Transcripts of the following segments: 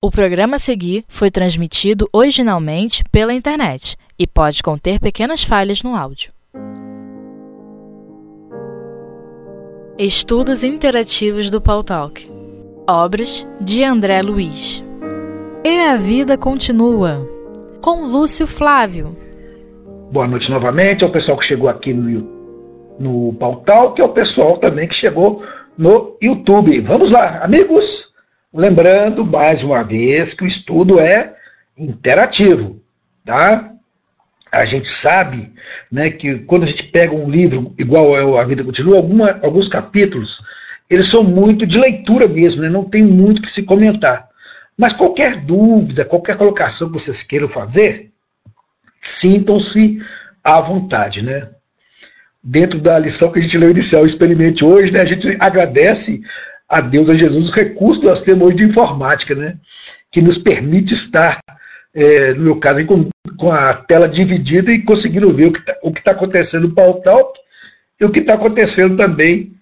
O programa a seguir foi transmitido originalmente pela internet e pode conter pequenas falhas no áudio. Estudos Interativos do Paul Talk Obras de André Luiz E a Vida Continua com Lúcio Flávio Boa noite novamente ao pessoal que chegou aqui no, no Paul Talk e ao pessoal também que chegou no YouTube. Vamos lá, amigos! Lembrando, mais uma vez, que o estudo é interativo, tá? A gente sabe né, que quando a gente pega um livro igual é A Vida Continua, alguma, alguns capítulos, eles são muito de leitura mesmo, né, não tem muito que se comentar. Mas qualquer dúvida, qualquer colocação que vocês queiram fazer, sintam-se à vontade, né? Dentro da lição que a gente leu inicial, experimente hoje, né, a gente agradece a Deus, a Jesus, os recursos que nós temos hoje de informática, né? que nos permite estar, é, no meu caso, com, com, a tela dividida e conseguindo ver o que está tá acontecendo no Pautal e o que está acontecendo também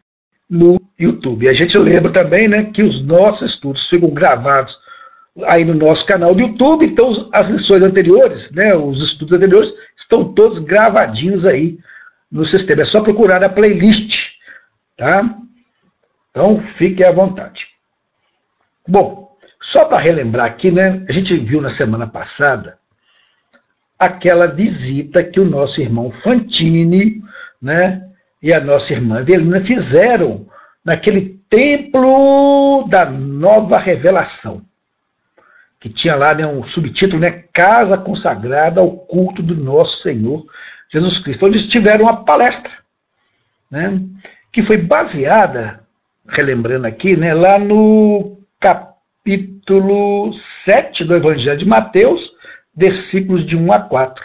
no YouTube. E a gente lembra também né, que os nossos estudos ficam gravados aí no nosso canal do YouTube, então as lições anteriores, né, os estudos anteriores, estão todos gravadinhos aí no sistema. É só procurar a playlist, tá? Então, fique à vontade. Bom, só para relembrar aqui, né, a gente viu na semana passada aquela visita que o nosso irmão Fantini né, e a nossa irmã Evelina fizeram naquele templo da nova revelação, que tinha lá né, um subtítulo, né, Casa Consagrada ao Culto do Nosso Senhor Jesus Cristo, onde tiveram uma palestra, né, que foi baseada relembrando aqui, né, lá no capítulo 7 do Evangelho de Mateus, versículos de 1 a 4,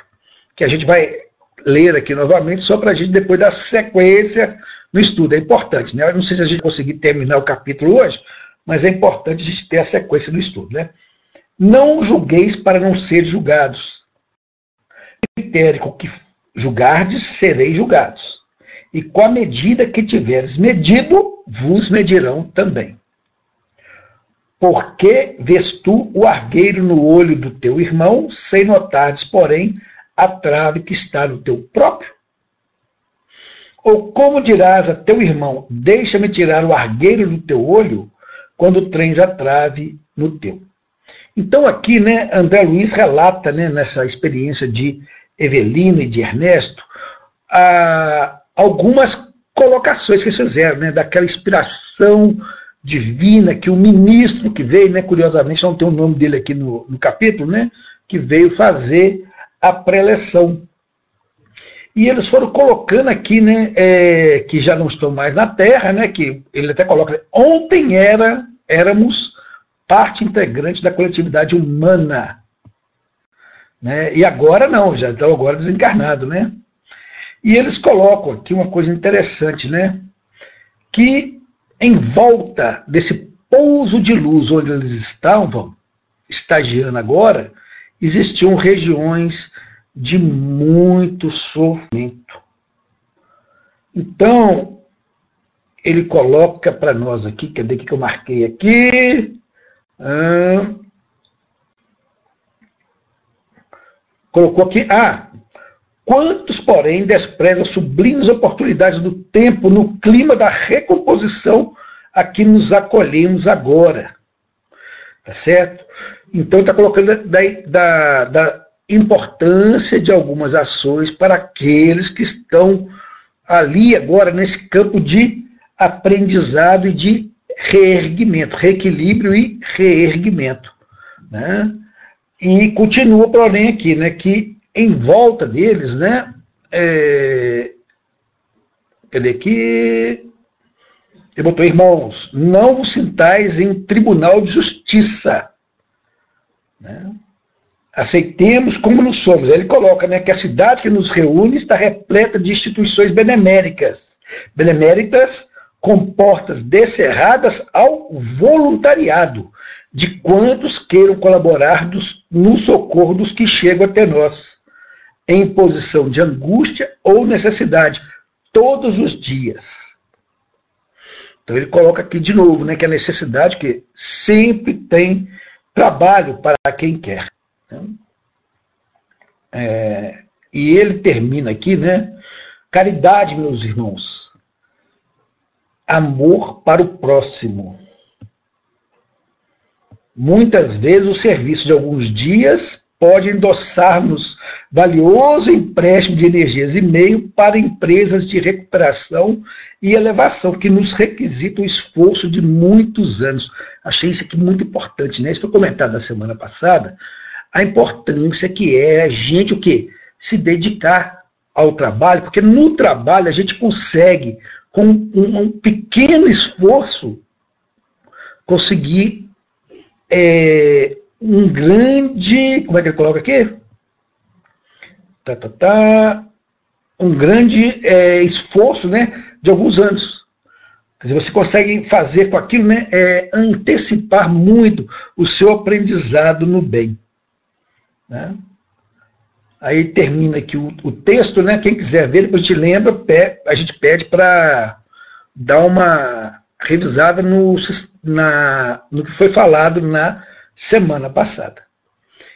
que a gente vai ler aqui novamente, só para a gente depois dar sequência no estudo. É importante, né? Eu não sei se a gente conseguir terminar o capítulo hoje, mas é importante a gente ter a sequência no estudo, né? Não julgueis para não ser julgados. Critério que julgardes, sereis julgados. E com a medida que tiveres medido, vos medirão também. Porque vês tu o argueiro no olho do teu irmão, sem notares, porém, a trave que está no teu próprio? Ou como dirás a teu irmão, deixa-me tirar o argueiro do teu olho, quando tens a trave no teu? Então aqui, né, André Luiz relata, né, nessa experiência de Evelina e de Ernesto, a, algumas colocações que eles fizeram, né, daquela inspiração divina que o ministro que veio, né, curiosamente, não tem o nome dele aqui no, no capítulo, né, que veio fazer a preleção. E eles foram colocando aqui, né, é, que já não estão mais na Terra, né, que ele até coloca, ontem era, éramos parte integrante da coletividade humana. Né, e agora não, já estão agora desencarnados, né? E eles colocam aqui uma coisa interessante, né? Que em volta desse pouso de luz onde eles estavam, estagiando agora, existiam regiões de muito sofrimento. Então, ele coloca para nós aqui, cadê que eu marquei aqui? Colocou aqui, ah, Quantos, porém, desprezam sublimes oportunidades do tempo no clima da recomposição a que nos acolhemos agora? Tá certo? Então, está colocando da, da, da importância de algumas ações para aqueles que estão ali agora nesse campo de aprendizado e de reerguimento, reequilíbrio e reerguimento. Né? E continua, porém, aqui, né, que em volta deles, né? É, cadê aqui? Ele botou, irmãos, não vos sintais em tribunal de justiça. Né? Aceitemos como nos somos. Aí ele coloca né, que a cidade que nos reúne está repleta de instituições beneméricas. Beneméricas com portas descerradas ao voluntariado de quantos queiram colaborar dos, no socorro dos que chegam até nós em posição de angústia ou necessidade, todos os dias. Então ele coloca aqui de novo, né, que a necessidade que sempre tem trabalho para quem quer. Né? É, e ele termina aqui, né? Caridade, meus irmãos. Amor para o próximo. Muitas vezes o serviço de alguns dias pode endossar-nos valioso empréstimo de energias e meio para empresas de recuperação e elevação, que nos requisita o esforço de muitos anos. Achei isso aqui muito importante, né? Isso foi comentado na semana passada, a importância que é a gente o quê? Se dedicar ao trabalho, porque no trabalho a gente consegue, com um, um pequeno esforço, conseguir é, um grande. Como é que ele coloca aqui? Tá, tá, tá, um grande é, esforço né, de alguns anos. Quer dizer, você consegue fazer com aquilo, né, é, antecipar muito o seu aprendizado no bem. Né? Aí termina aqui o, o, texto, né? Quem quiser ver, depois gente lembra, a gente pede para dar uma revisada no, na, no que foi falado na semana passada.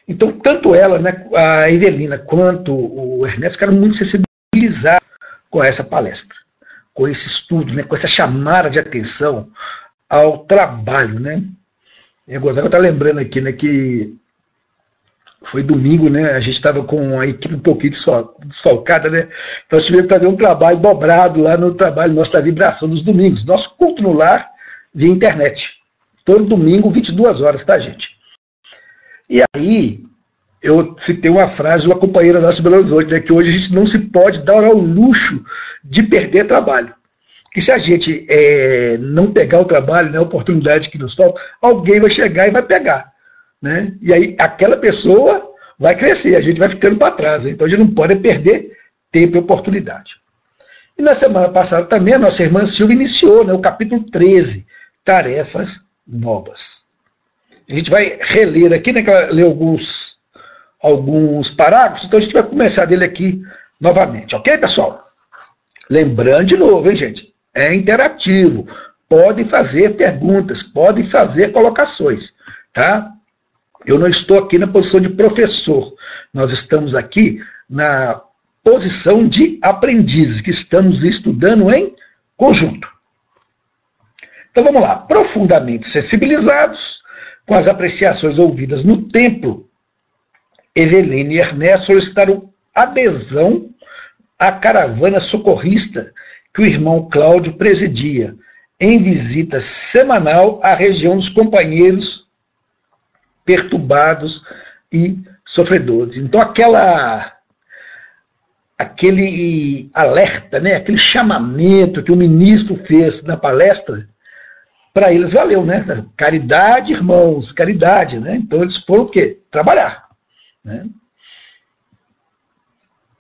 Então, tanto ela, né, a Evelina, quanto o Ernesto ficaram muito sensibilizados com essa palestra, com esse estudo, né, com essa chamada de atenção ao trabalho. Né. Eu gostava lembrando aqui né, que foi domingo, né? A gente estava com a equipe um pouquinho desfalcada, né? Então nós tivemos que fazer um trabalho dobrado lá no trabalho nosso da vibração dos domingos. Nosso culto no lar via internet. Todo domingo, 22 horas, tá, gente? E aí, eu citei uma frase de uma companheira nossa de Belo Horizonte, né, que hoje a gente não se pode dar ao luxo de perder trabalho. Que se a gente é, não pegar o trabalho, né, a oportunidade que nos falta, alguém vai chegar e vai pegar. Né? E aí aquela pessoa vai crescer, a gente vai ficando para trás. Né? Então a gente não pode perder tempo e oportunidade. E na semana passada também a nossa irmã Silvia iniciou né, o capítulo 13, Tarefas Novas. A gente vai reler aqui, né, ler alguns, alguns parágrafos, então a gente vai começar dele aqui novamente, ok, pessoal? Lembrando de novo, hein, gente? É interativo. Pode fazer perguntas, pode fazer colocações, tá? Eu não estou aqui na posição de professor. Nós estamos aqui na posição de aprendizes, que estamos estudando em conjunto. Então vamos lá. Profundamente sensibilizados com as apreciações ouvidas no templo, Evelina e Ernesto solicitaram adesão à caravana socorrista que o irmão Cláudio presidia, em visita semanal à região dos companheiros perturbados e sofredores. Então aquela aquele alerta, né, aquele chamamento que o ministro fez na palestra, para eles valeu, né? Caridade, irmãos, caridade, né? Então eles foram o quê? Trabalhar, né?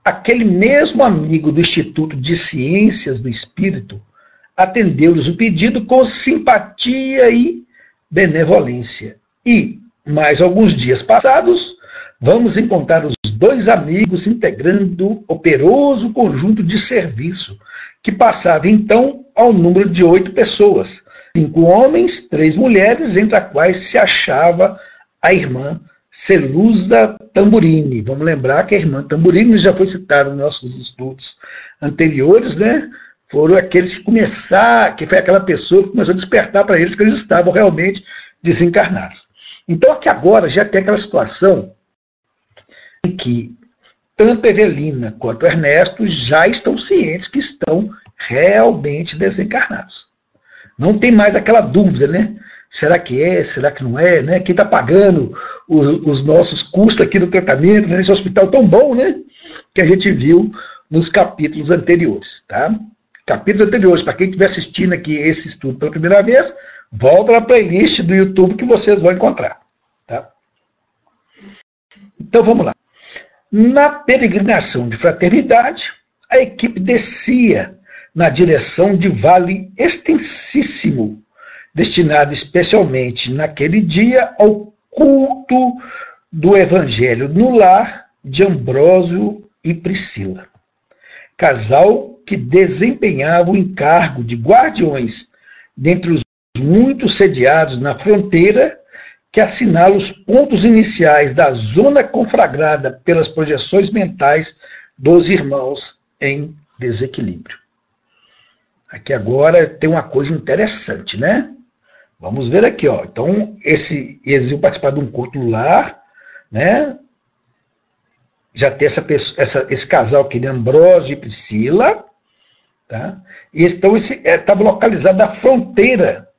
Aquele mesmo amigo do Instituto de Ciências do Espírito atendeu-lhes o pedido com simpatia e benevolência. E, mais alguns dias passados, vamos encontrar os dois amigos integrando operoso conjunto de serviço, que passava então ao número de oito pessoas, cinco homens, três mulheres, entre as quais se achava a irmã Celusa Tamburini. Vamos lembrar que a irmã Tamburini já foi citada nos nossos estudos anteriores, né? Foram aqueles que começaram, que foi aquela pessoa que começou a despertar para eles que eles estavam realmente desencarnados. Então, aqui agora já tem aquela situação em que tanto Evelina quanto Ernesto já estão cientes que estão realmente desencarnados. Não tem mais aquela dúvida, né? Será que é? Será que não é? Né? Quem está pagando os, os, nossos custos aqui do tratamento né? nesse hospital tão bom, né? Que a gente viu nos capítulos anteriores, tá? Capítulos anteriores, para quem estiver assistindo aqui esse estudo pela primeira vez, Volta na playlist do YouTube que vocês vão encontrar. Tá? Então vamos lá. Na peregrinação de fraternidade, a equipe descia na direção de vale extensíssimo, destinado especialmente naquele dia ao culto do Evangelho no lar de Ambrósio e Priscila. Casal que desempenhava o encargo de guardiões dentre os muitos sediados na fronteira que assinala os pontos iniciais da zona conflagrada pelas projeções mentais dos irmãos em desequilíbrio. Aqui agora tem uma coisa interessante, né? Vamos ver aqui, ó. Então, esse, eles iam participar de um culto lar, né? Já tem essa, essa, esse casal aqui, de Ambrósio e Priscila, tá? E então estava é, localizado na fronteira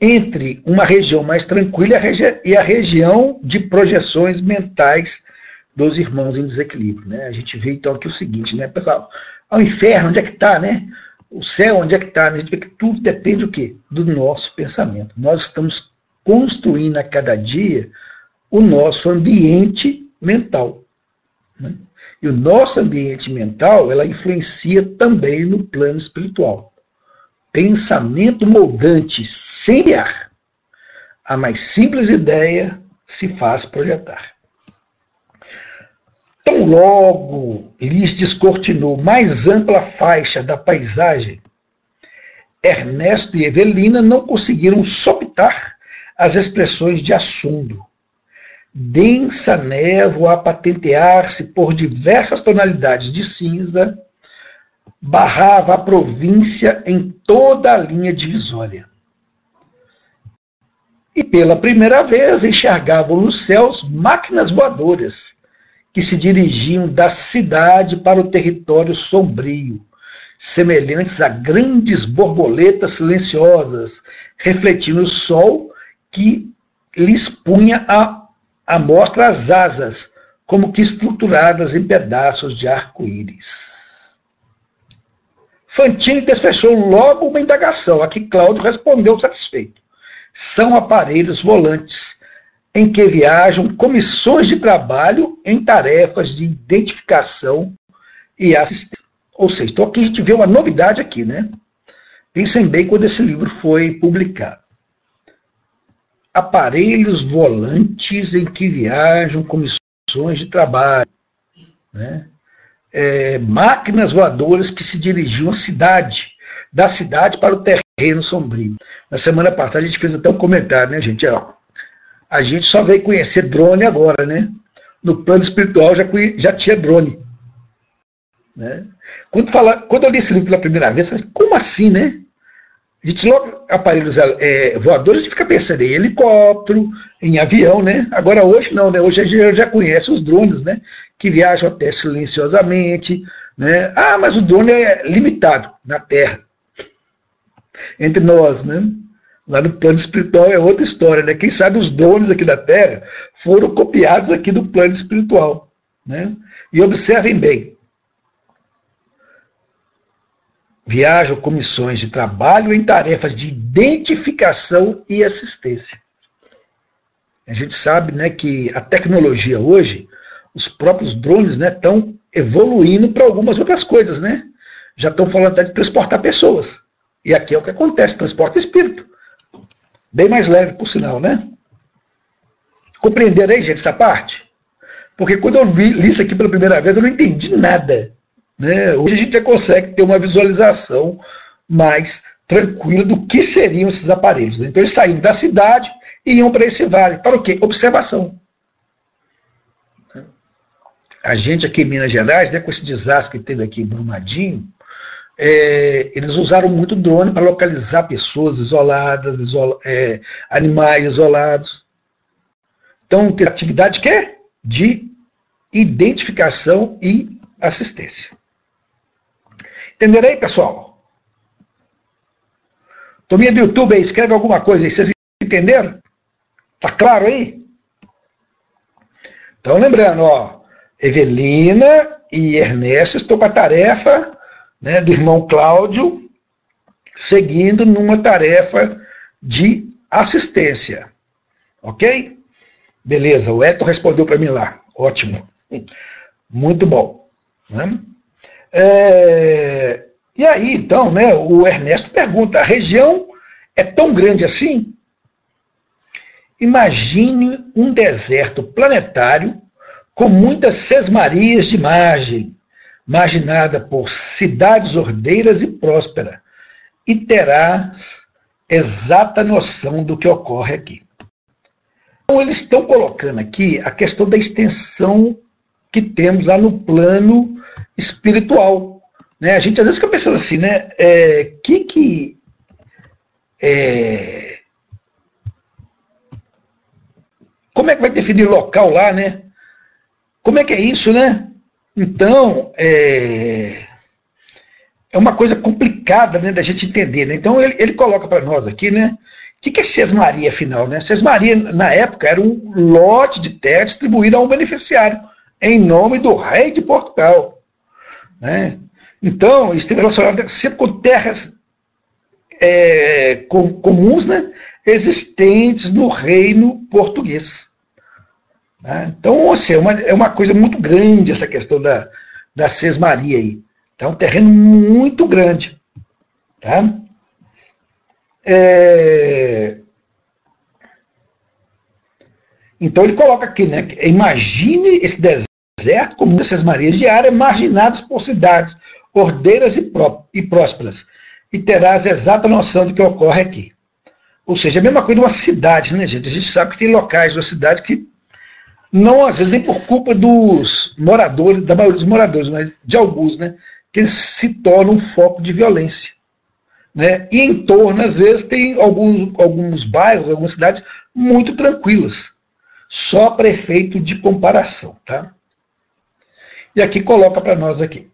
entre uma região mais tranquila e a região de projeções mentais dos irmãos em desequilíbrio. Né? A gente vê então aqui o seguinte, né, pessoal? Ao inferno, onde é que está, né? O céu, onde é que está? A gente vê que tudo depende do quê? Do nosso pensamento. Nós estamos construindo a cada dia o nosso ambiente mental. Né? E o nosso ambiente mental, ela influencia também no plano espiritual. Pensamento moldante sem ar. A mais simples ideia se faz projetar. Tão logo lhes descortinou mais ampla faixa da paisagem, Ernesto e Evelina não conseguiram sopitar as expressões de assombro. Densa névoa a patentear-se por diversas tonalidades de cinza barrava a província em toda a linha divisória. E pela primeira vez enxergavam nos céus máquinas voadoras que se dirigiam da cidade para o território sombrio, semelhantes a grandes borboletas silenciosas, refletindo o sol que lhes punha a, a mostra as asas, como que estruturadas em pedaços de arco-íris. Fantini desfechou logo uma indagação, a que Cláudio respondeu satisfeito. São aparelhos volantes em que viajam comissões de trabalho em tarefas de identificação e assistência. Ou seja, então aqui a gente vê uma novidade aqui, né? Pensem bem quando esse livro foi publicado. Aparelhos volantes em que viajam comissões de trabalho, né? É, máquinas voadoras que se dirigiam à cidade, da cidade para o terreno sombrio. Na semana passada a gente fez até um comentário, né, gente? Ó, a gente só veio conhecer drone agora, né? No plano espiritual já, já tinha drone. Né? Quando, fala, quando eu li esse livro pela primeira vez, eu falei, como assim, né? A gente logo, aparelhos é, voadores, a gente fica pensando em helicóptero, em avião, né? Agora hoje não, né? Hoje a gente já conhece os drones, né? Que viajam até silenciosamente, né? Ah, mas o drone é limitado na Terra. Entre nós, né? Lá no plano espiritual é outra história, né? Quem sabe os drones aqui da Terra foram copiados aqui do plano espiritual. Né? E observem bem. Viajam comissões de trabalho em tarefas de identificação e assistência. A gente sabe né, que a tecnologia hoje, os próprios drones estão né, evoluindo para algumas outras coisas. Né? Já estão falando até de transportar pessoas. E aqui é o que acontece, transporta espírito. Bem mais leve, por sinal, né? Compreenderam aí, gente, essa parte? Porque quando eu vi, li isso aqui pela primeira vez, eu não entendi nada. Né? Hoje a gente já consegue ter uma visualização mais tranquila do que seriam esses aparelhos. Então eles saíram da cidade e iam para esse vale. Para o quê? Observação. A gente aqui em Minas Gerais, né, com esse desastre que teve aqui em Brumadinho, é, eles usaram muito drone para localizar pessoas isoladas, isola, é, animais isolados. Então, atividade que é de identificação e assistência. Entenderam aí, pessoal? Tominha do YouTube aí, escreve alguma coisa aí. Vocês entenderam? Tá claro aí? Então, lembrando, ó, Evelina e Ernesto estão com a tarefa né, do irmão Cláudio, seguindo numa tarefa de assistência. Ok? Beleza, o Eto respondeu para mim lá. Ótimo. Muito bom. Né? É, e aí, então, né, o Ernesto pergunta: a região é tão grande assim? Imagine um deserto planetário com muitas sesmarias de margem, marginada por cidades ordeiras e próspera, e terás exata noção do que ocorre aqui. eles estão colocando aqui a questão da extensão que temos lá no plano espiritual. Né? A gente às vezes fica pensando assim, né? É, que que é, como é que vai definir local lá, né? Como é que é isso, né? Então, é, é uma coisa complicada né, da gente entender. Né? Então, ele, ele coloca para nós aqui, né? O que, que é Sesmaria, afinal? Né? Sesmaria, na época, era um lote de terra distribuído a um beneficiário, em nome do rei de Portugal. Né? Então, esteve relacionado sempre com terras é, com, comuns né, existentes no reino português. Né? Então, assim, é, uma, é uma coisa muito grande essa questão da, da sesmaria aí. É um terreno muito grande. Tá? É... Então ele coloca aqui, né? Imagine esse deserto como essas marias de área marginadas por cidades ordeiras e, pró e prósperas, e terás exata noção do que ocorre aqui. Ou seja, a mesma coisa de uma cidade, né, gente? A gente sabe que tem locais da cidade que não às vezes nem por culpa dos moradores, da maioria dos moradores, mas de alguns, né, que eles se tornam um foco de violência. Né? E em torno, às vezes, tem alguns, alguns bairros, algumas cidades muito tranquilas. Só prefeito de comparação. Tá? E aqui coloca para nós aqui.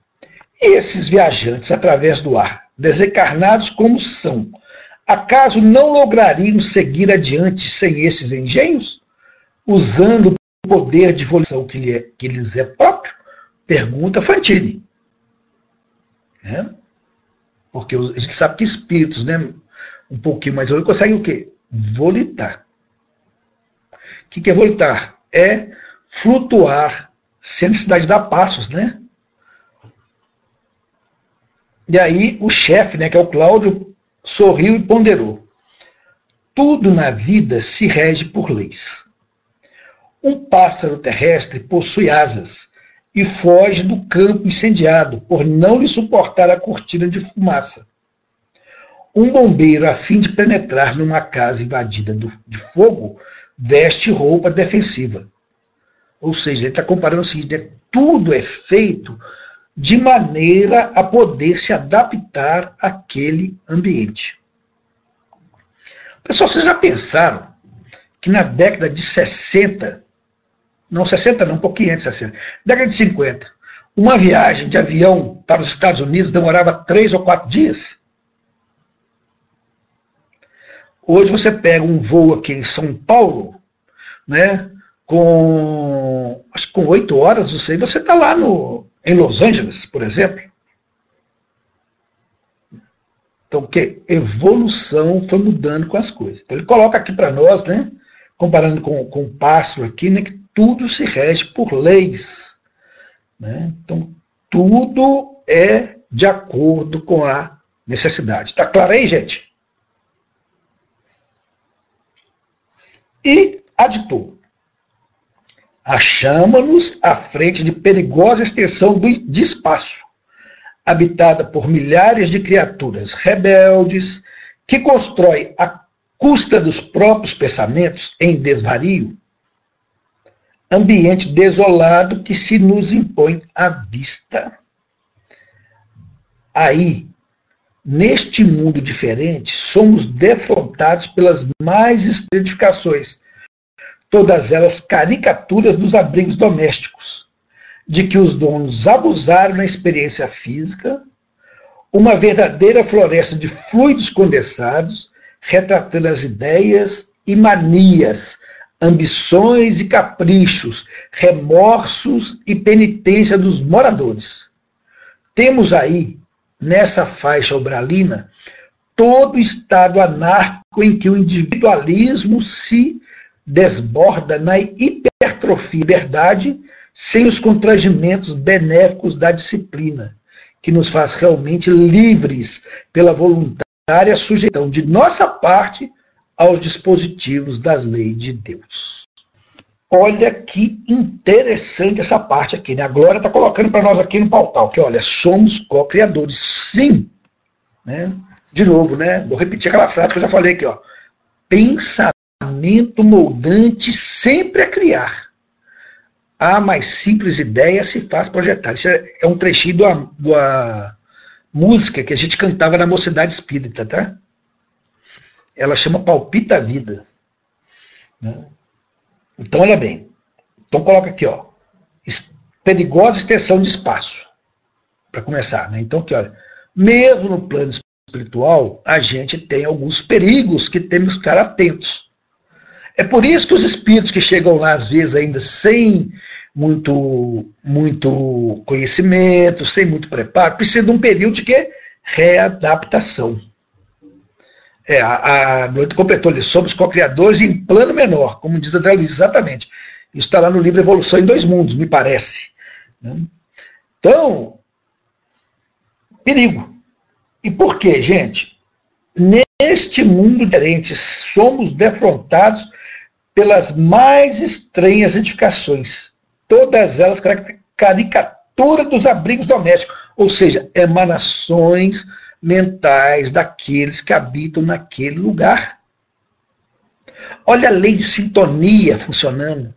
E esses viajantes através do ar, desencarnados como são, acaso não lograriam seguir adiante sem esses engenhos? Usando poder de evolução que, lhe é, que lhes é próprio? Pergunta Fantini. Né? Porque a gente sabe que espíritos, né, um pouquinho mais evoluídos, conseguem o quê? Volitar. O que é volitar? É flutuar sem necessidade de dar passos, né? E aí o chefe, né, que é o Cláudio, sorriu e ponderou. Tudo na vida se rege por leis. Um pássaro terrestre possui asas e foge do campo incendiado por não lhe suportar a cortina de fumaça. Um bombeiro, a fim de penetrar numa casa invadida de fogo, veste roupa defensiva. Ou seja, ele está comparando o seguinte: né? tudo é feito de maneira a poder se adaptar àquele ambiente. Pessoal, vocês já pensaram que na década de 60 não 60 não, um pouquinho antes de 60, década de 50, uma viagem de avião para os Estados Unidos demorava três ou quatro dias. Hoje você pega um voo aqui em São Paulo, né, com acho com oito horas, você você está lá no, em Los Angeles, por exemplo. Então, que evolução foi mudando com as coisas. Então, ele coloca aqui para nós, né, comparando com, com o pássaro aqui, né, que tudo se rege por leis. Né? Então, tudo é de acordo com a necessidade. Está claro aí, gente? E aditou. Achamos-nos à frente de perigosa extensão de espaço, habitada por milhares de criaturas rebeldes que constrói a custa dos próprios pensamentos em desvario ambiente desolado que se nos impõe à vista. Aí, neste mundo diferente, somos defrontados pelas mais estratificações, todas elas caricaturas dos abrigos domésticos, de que os donos abusaram na experiência física, uma verdadeira floresta de fluidos condensados, retratando as ideias e manias ambições e caprichos, remorsos e penitência dos moradores. Temos aí, nessa faixa obralina, todo o estado anárquico em que o individualismo se desborda na hipertrofia liberdade sem os constrangimentos benéficos da disciplina, que nos faz realmente livres pela voluntária sujeição de nossa parte aos dispositivos das leis de Deus. Olha que interessante essa parte aqui, né? A Glória está colocando para nós aqui no pautal, que olha, somos co-criadores, sim. Né? De novo, né? Vou repetir aquela frase que eu já falei aqui, ó. Pensamento moldante sempre a criar. A mais simples ideia se faz projetar. Isso é, é um trechinho da, da música que a gente cantava na Mocidade Espírita, tá? Ela chama Palpita a Vida. Né? Então, olha bem. Então, coloca aqui, ó. Perigosa extensão de espaço. Para começar, né? Então, aqui, olha. Mesmo no plano espiritual, a gente tem alguns perigos que temos que ficar atentos. É por isso que os espíritos que chegam lá, às vezes, ainda sem muito, muito conhecimento, sem muito preparo, precisam de um período de quê? Readaptação. É, a, a Noite completou somos co-criadores em plano menor, como diz André Luiz, exatamente. Isso está lá no livro Evolução em Dois Mundos, me parece. Né? Então, perigo. E por quê, gente? Neste mundo diferente, somos defrontados pelas mais estranhas edificações, todas elas caricatura dos abrigos domésticos, ou seja, emanações mentais daqueles que habitam naquele lugar. Olha a lei de sintonia funcionando.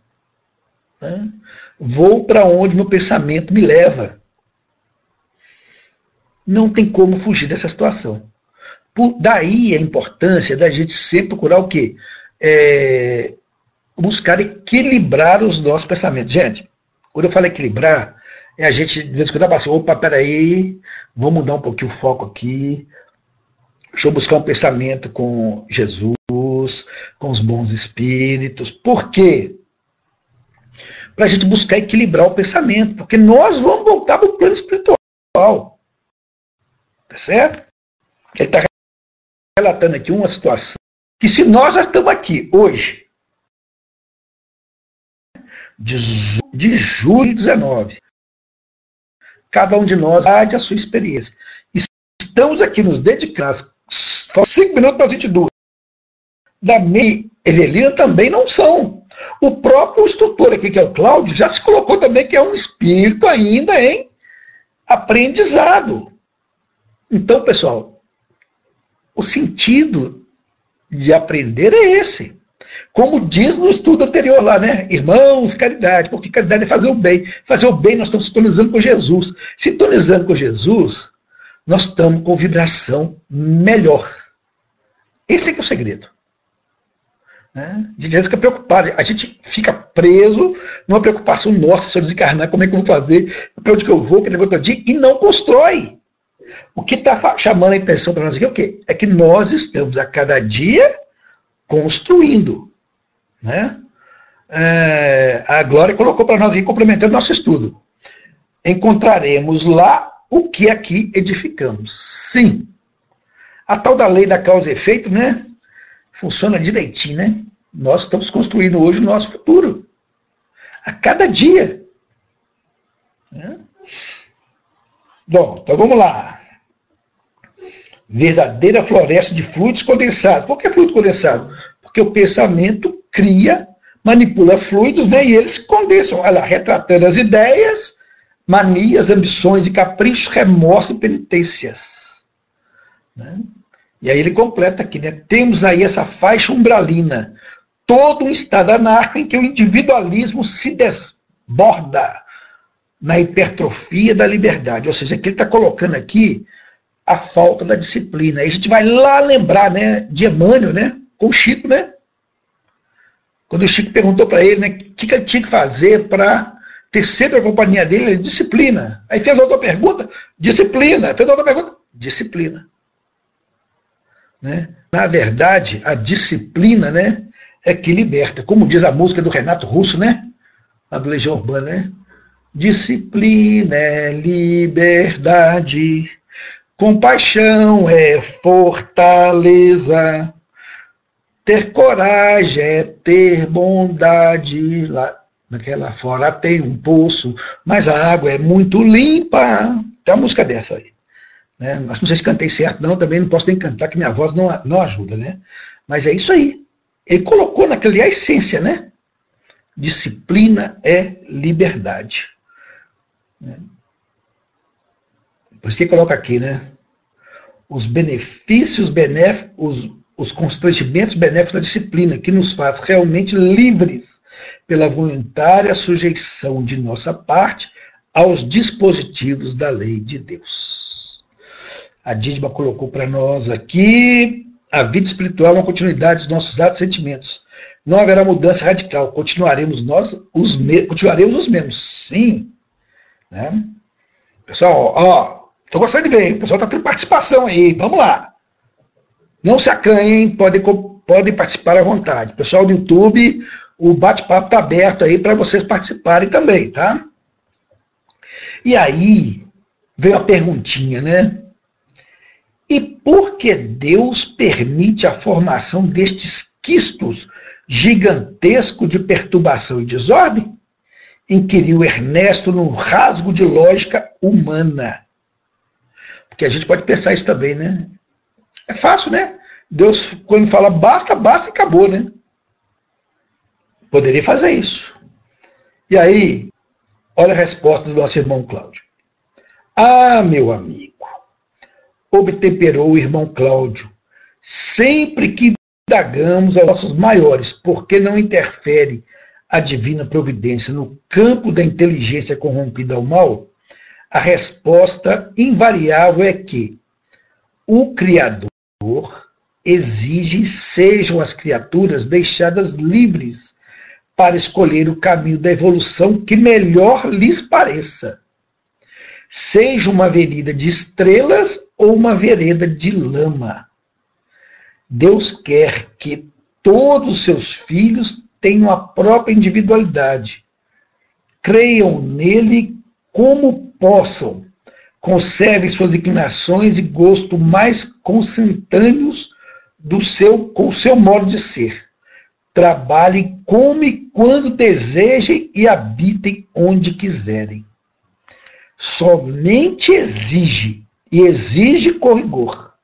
Né? Vou para onde meu pensamento me leva. Não tem como fugir dessa situação. Por, daí a importância da gente sempre procurar o quê? É, buscar equilibrar os nossos pensamentos. Gente, quando eu falo equilibrar, é a gente de vez em quando assim, opa, peraí, vou mudar um pouquinho o foco aqui, deixa eu buscar um pensamento com Jesus, com os bons espíritos. Por quê? Para a gente buscar equilibrar o pensamento, porque nós vamos voltar para o plano espiritual. Tá certo? Ele está relatando aqui uma situação que se nós já estamos aqui hoje, de julho de 19, cada um de nós a sua experiência. Estamos aqui nos dedicando, cinco minutos para as 22. Da meia Evelina também não são. O próprio instrutor aqui, que é o Cláudio, já se colocou também que é um espírito ainda em aprendizado. Então, pessoal, o sentido de aprender é esse. Como diz no estudo anterior lá, né? Irmãos, caridade, porque caridade é fazer o bem. Fazer o bem, nós estamos sintonizando com Jesus. Sintonizando com Jesus, nós estamos com vibração melhor. Esse é que é o segredo. Né? A gente fica preocupado, a gente fica preso numa preocupação nossa, se eu desencarnar, como é que eu vou fazer, para onde que eu vou, que negócio dia, e não constrói. O que está chamando a atenção para nós aqui é o quê? É que nós estamos a cada dia construindo. Né? É, a Glória colocou para nós aqui, complementando nosso estudo. Encontraremos lá o que aqui edificamos. Sim. A tal da lei da causa e efeito, né? Funciona direitinho, né? Nós estamos construindo hoje o nosso futuro. A cada dia. Né? Bom, então vamos lá. Verdadeira floresta de fluidos condensados. Por que fluido condensado? Porque o pensamento cria, manipula fluidos, né, e eles condensam. Olha lá, retratando as ideias, manias, ambições e caprichos, remorso e penitências. Né? E aí ele completa aqui, né? Temos aí essa faixa umbralina, todo um estado anarco em que o individualismo se desborda na hipertrofia da liberdade. Ou seja, que ele está colocando aqui a falta da disciplina. Aí a gente vai lá lembrar, né, de Emmanuel, né, com o Chico, né? Quando o Chico perguntou para ele, né, o que, que ele tinha que fazer para ter sempre a companhia dele, ele, disciplina. Aí fez outra pergunta, disciplina. Fez outra pergunta, disciplina. Né? Na verdade, a disciplina, né, é que liberta. Como diz a música do Renato Russo, né? A do Legião Urbana, né? Disciplina é liberdade, compaixão é fortaleza, ter coragem é ter bondade. Lá, naquela fora tem um poço, mas a água é muito limpa. Tem uma música dessa aí. Né? Mas não sei se cantei certo, não, também não posso nem cantar, que minha voz não, não ajuda, né? Mas é isso aí. Ele colocou naquele a essência, né? Disciplina é liberdade. Né? Por isso que coloca aqui, né? Os benefícios benéficos, os constrangimentos benéficos da disciplina, que nos faz realmente livres pela voluntária sujeição de nossa parte aos dispositivos da lei de Deus. A Dídima colocou para nós aqui a vida espiritual é uma continuidade dos nossos atos e sentimentos. Não haverá mudança radical. Continuaremos nós os continuaremos os mesmos. Sim. Né? Pessoal, ó, tô gostando de ver, o pessoal tá tendo participação aí. Vamos lá. Não se acanhem, podem, podem participar à vontade. Pessoal do YouTube, o bate-papo está aberto aí para vocês participarem também, tá? E aí veio a perguntinha, né? E por que Deus permite a formação destes quistos gigantescos de perturbação e desordem? Inquiriu Ernesto num rasgo de lógica humana. Porque a gente pode pensar isso também, né? É fácil, né? Deus, quando fala basta, basta e acabou, né? Poderia fazer isso. E aí, olha a resposta do nosso irmão Cláudio. Ah, meu amigo, obtemperou o irmão Cláudio, sempre que indagamos aos nossos maiores, por que não interfere a divina providência no campo da inteligência corrompida ao mal, a resposta invariável é que o Criador exige sejam as criaturas deixadas livres para escolher o caminho da evolução que melhor lhes pareça. Seja uma vereda de estrelas ou uma vereda de lama. Deus quer que todos os seus filhos tenham a própria individualidade. Creiam nele como possam. Conservem suas inclinações e gosto mais consentâneos do seu, com o seu modo de ser. Trabalhem como e quando desejem e habitem onde quiserem. Somente exige, e exige com rigor,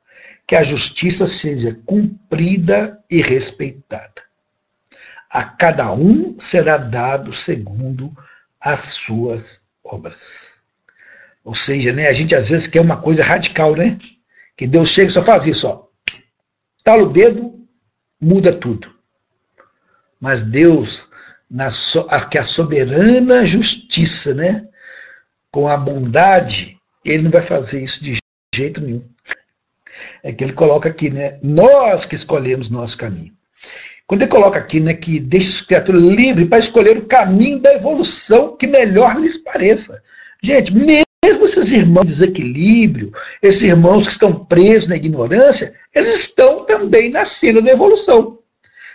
que a justiça seja cumprida e respeitada. A cada um será dado segundo as suas obras. Ou seja, né, a gente às vezes quer uma coisa radical, né? Que Deus chega e só faz isso, ó. Tala o dedo, muda tudo. Mas Deus, na so, que a soberana justiça, né, com a bondade, ele não vai fazer isso de jeito nenhum. É que ele coloca aqui, né, nós que escolhemos nosso caminho. Quando ele coloca aqui, né, que deixa as criaturas livres para escolher o caminho da evolução que melhor lhes pareça. Gente, mesmo esses irmãos de desequilíbrio, esses irmãos que estão presos na ignorância, eles estão também na cena da evolução.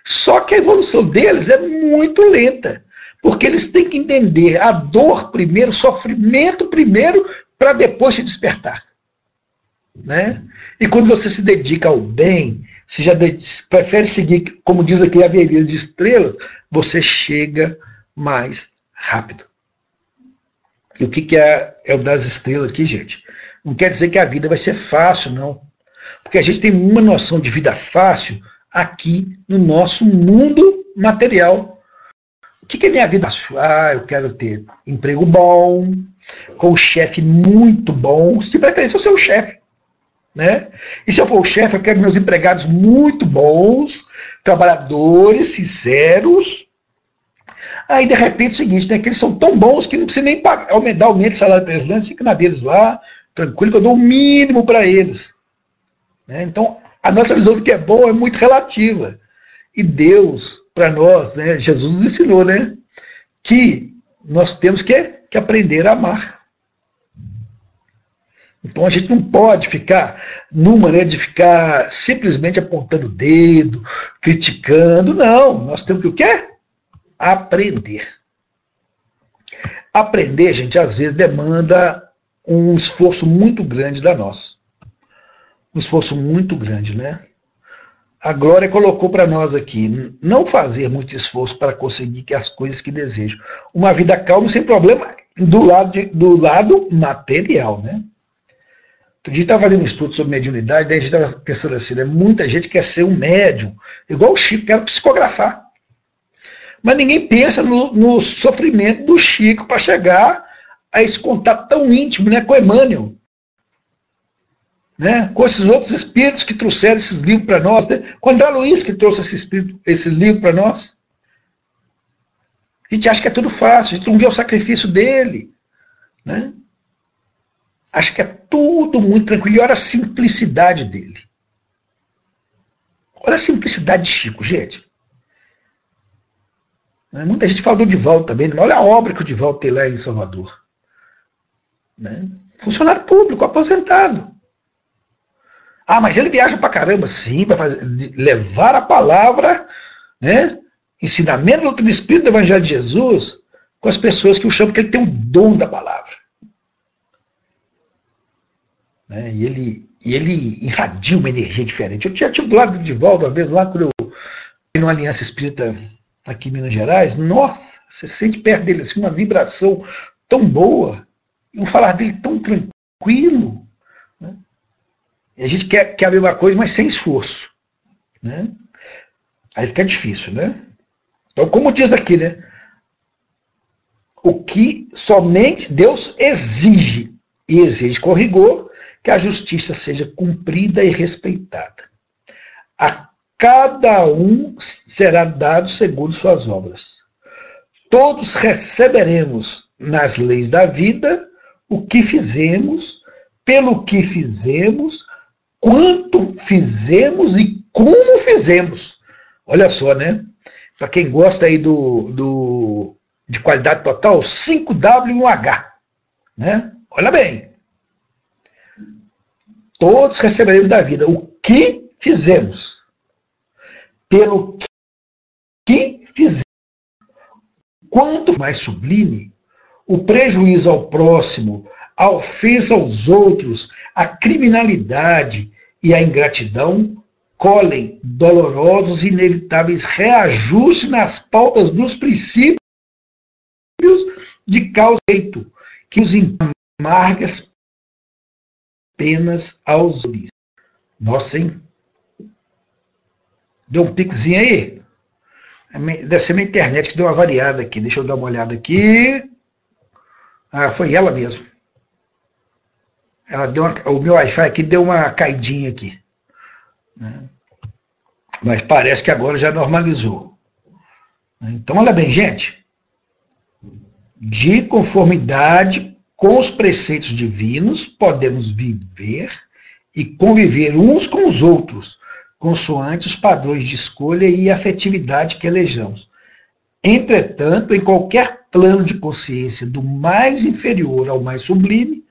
Só que a evolução deles é muito lenta, porque eles têm que entender a dor primeiro, o sofrimento primeiro, para depois se despertar. Né? E quando você se dedica ao bem, se já prefere seguir, como diz aqui, a avenida de estrelas, você chega mais rápido. E o que, que é, é o das estrelas aqui, gente? Não quer dizer que a vida vai ser fácil, não. Porque a gente tem uma noção de vida fácil aqui no nosso mundo material. O que, que é minha vida fácil? Ah, eu quero ter emprego bom, com um chefe muito bom, se preferência eu ser o chefe. Né? E se eu for o chefe, eu quero meus empregados muito bons, trabalhadores, sinceros, Aí, de repente, é o seguinte, né, que eles são tão bons que não precisa nem pagar, aumentar o de salário eles, não, fica na deles lá, tranquilo, que eu dou o mínimo para eles. Né? Então, a nossa visão do que é bom é muito relativa. E Deus, para nós, né, Jesus nos ensinou, né, que nós temos que, que aprender a amar. Então a gente não pode ficar numa né, de ficar simplesmente apontando o dedo, criticando. Não, nós temos que o quê? Aprender. Aprender, gente, às vezes demanda um esforço muito grande da nós. Um esforço muito grande, né? A Glória colocou para nós aqui, não fazer muito esforço para conseguir que as coisas que desejo. Uma vida calma, sem problema, do lado, de, do lado material, né? Outro dia estava fazendo um estudo sobre mediunidade, daí a gente estava pensando assim, né? muita gente quer ser um médium, igual o Chico, quer psicografar. Mas ninguém pensa no, no sofrimento do Chico para chegar a esse contato tão íntimo né, com Emmanuel. né, com esses outros espíritos que trouxeram esses livros para nós. Né? Com André Luiz que trouxe esse, espírito, esse livro para nós. A gente acha que é tudo fácil, a gente não vê o sacrifício dele. Né? Acha que é tudo muito tranquilo. E olha a simplicidade dele. Olha a simplicidade de Chico, gente. Né? Muita gente fala do Divaldo também. Olha a obra que o Divaldo tem lá em Salvador. Né? Funcionário público, aposentado. Ah, mas ele viaja pra caramba, sim, fazer, levar a palavra, né? Ensinamento do Espírito do Evangelho de Jesus com as pessoas que o chamam, porque ele tem o dom da palavra. Né? E, ele, e ele irradia uma energia diferente. Eu tinha tido do lado do Divaldo uma vez lá, quando eu numa aliança espírita aqui em Minas Gerais. Nossa, você sente perto dele assim, uma vibração tão boa, e um falar dele tão tranquilo. E a gente quer, quer a mesma coisa, mas sem esforço. Né? Aí fica difícil, né? Então, como diz aqui, né? O que somente Deus exige, e exige com rigor, que a justiça seja cumprida e respeitada. A cada um será dado segundo suas obras. Todos receberemos nas leis da vida o que fizemos, pelo que fizemos, quanto fizemos e como fizemos. Olha só, né? Para quem gosta aí do, do, de qualidade total, 5W e 1H. Né? Olha bem. Todos receberemos da vida o que fizemos. Pelo que fizemos. Quanto mais sublime, o prejuízo ao próximo, a ofensa aos outros, a criminalidade e a ingratidão colhem dolorosos e inevitáveis reajustes nas pautas dos princípios de causa e efeito, que os amargas penas aos homens. Nossa, hein? Deu um piquezinho aí? Deve ser minha internet que deu uma variada aqui. Deixa eu dar uma olhada aqui. Ah, foi ela mesmo. Ela deu uma, o meu Wi-Fi aqui deu uma caidinha aqui. Né? Mas parece que agora já normalizou. Então, olha bem, gente. De conformidade com os preceitos divinos, podemos viver e conviver uns com os outros, consoante os padrões de escolha e afetividade que elejamos. Entretanto, em qualquer plano de consciência, do mais inferior ao mais sublime,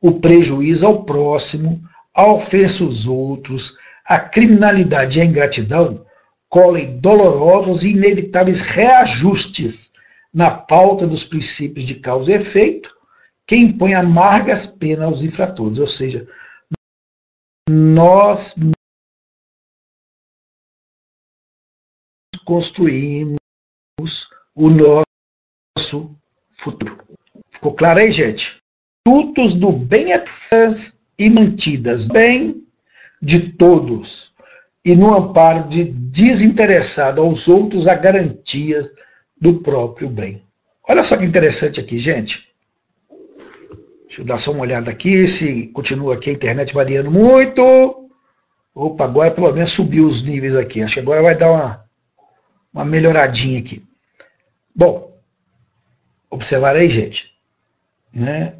o prejuízo ao próximo, a ofensa aos outros, a criminalidade e a ingratidão colhem dolorosos e inevitáveis reajustes na pauta dos princípios de causa e efeito, que impõe amargas penas aos infratores. Ou seja, nós construímos o nosso futuro. Ficou claro aí, gente? Tutos do bem e mantidas bem de todos, e no amparo de desinteressado aos outros a garantias do próprio bem. Olha só que interessante aqui, gente. Deixa eu dar só uma olhada aqui, se continua aqui a internet variando muito. Opa, agora pelo menos subiu os níveis aqui. Acho que agora vai dar uma, uma melhoradinha aqui. Bom, observar aí, gente. Né?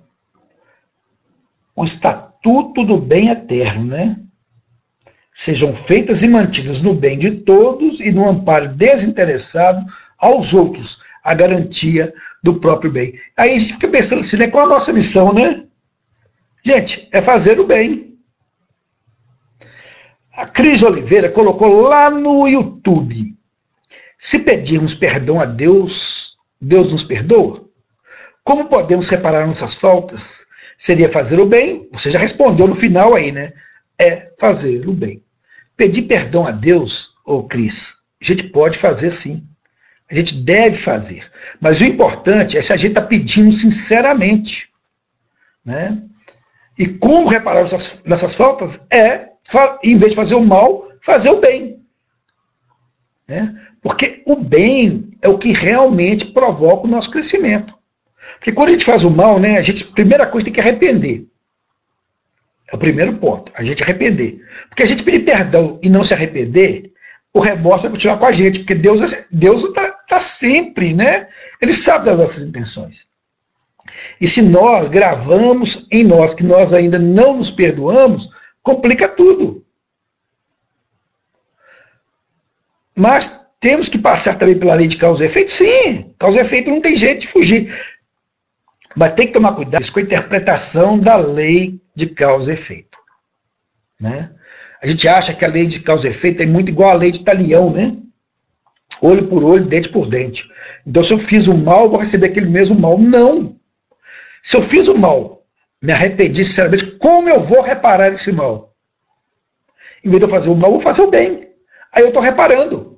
Um estatuto do bem eterno, né? Sejam feitas e mantidas no bem de todos e no amparo desinteressado aos outros, a garantia do próprio bem. Aí a gente fica pensando assim, né? Qual a nossa missão, né? Gente, é fazer o bem. A Cris Oliveira colocou lá no YouTube se pedirmos perdão a Deus, Deus nos perdoa? Como podemos reparar nossas faltas? Seria fazer o bem? Você já respondeu no final aí, né? É fazer o bem. Pedir perdão a Deus, ô Cris, a gente pode fazer sim. A gente deve fazer. Mas o importante é se a gente está pedindo sinceramente. Né? E como reparar nessas, nessas faltas? É, em vez de fazer o mal, fazer o bem. Né? Porque o bem é o que realmente provoca o nosso crescimento. Porque quando a gente faz o mal, né, a gente, primeira coisa, tem que arrepender. É o primeiro ponto, a gente arrepender. Porque a gente pedir perdão e não se arrepender, o remorso vai continuar com a gente, porque Deus é, Deus está tá sempre, né? Ele sabe das nossas intenções. E se nós gravamos em nós que nós ainda não nos perdoamos, complica tudo. Mas temos que passar também pela lei de causa e efeito? Sim, causa e efeito não tem jeito de fugir. Mas tem que tomar cuidado com a interpretação da lei de causa e efeito. Né? A gente acha que a lei de causa e efeito é muito igual à lei de talião, né? Olho por olho, dente por dente. Então, se eu fiz o mal, vou receber aquele mesmo mal. Não. Se eu fiz o mal, me arrependi sinceramente, como eu vou reparar esse mal? Em vez de eu fazer o mal, eu vou fazer o bem. Aí eu estou reparando.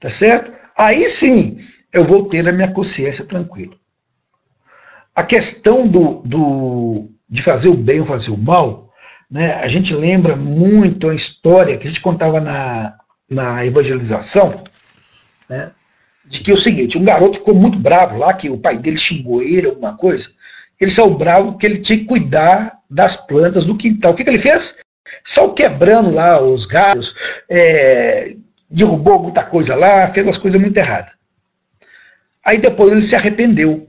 Tá certo? Aí sim eu vou ter a minha consciência tranquila. A questão do, do, de fazer o bem ou fazer o mal, né, a gente lembra muito a história que a gente contava na, na evangelização, né, de que é o seguinte, um garoto ficou muito bravo lá, que o pai dele xingou ele, alguma coisa, ele saiu bravo que ele tinha que cuidar das plantas do quintal. O que, que ele fez? Saiu quebrando lá os galhos, é, derrubou muita coisa lá, fez as coisas muito erradas. Aí depois ele se arrependeu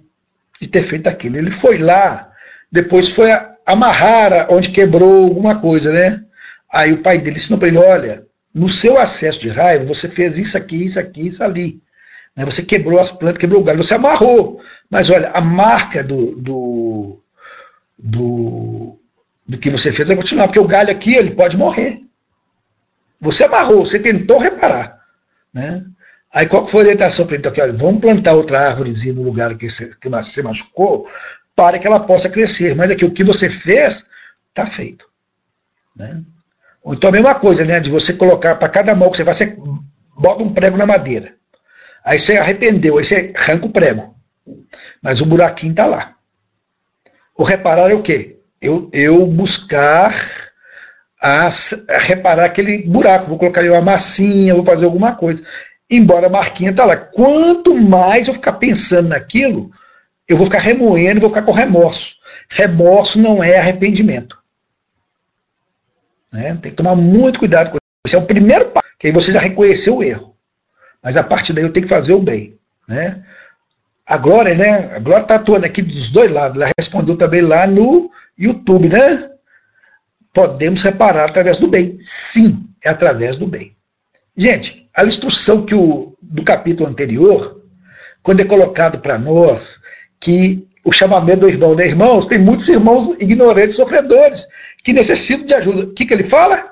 de ter feito aquilo. Ele foi lá, depois foi amarrar onde quebrou alguma coisa, né? Aí o pai dele ensinou para ele: olha, no seu acesso de raiva, você fez isso aqui, isso aqui, isso ali. Né? Você quebrou as plantas, quebrou o galho, você amarrou. Mas olha, a marca do, do, do, do que você fez vai continuar, porque o galho aqui ele pode morrer. Você amarrou, você tentou reparar. Né? Aí qual foi a orientação para ele? Então, olha, vamos plantar outra árvorezinha no lugar que você, que você machucou para que ela possa crescer. Mas aqui o que você fez está feito. Né? Ou então a mesma coisa, né? De você colocar para cada mão que você faz, você bota um prego na madeira. Aí você arrependeu, aí você arranca o prego. Mas o buraquinho está lá. O reparar é o quê? Eu, eu buscar a, a, reparar aquele buraco. Vou colocar uma massinha, vou fazer alguma coisa. Embora a marquinha está lá. Quanto mais eu ficar pensando naquilo, eu vou ficar remoendo, vou ficar com remorso. Remorso não é arrependimento. Né? Tem que tomar muito cuidado com isso. É o primeiro passo, que aí você já reconheceu o erro. Mas a partir daí eu tenho que fazer o bem. Né? A Glória, né? A Glória está atuando aqui dos dois lados. Ela respondeu também lá no YouTube, né? Podemos separar através do bem. Sim, é através do bem. Gente, a instrução que o, do capítulo anterior, quando é colocado para nós que o chamamento do irmão, né? Irmãos, tem muitos irmãos ignorantes, sofredores, que necessitam de ajuda. O que, que ele fala?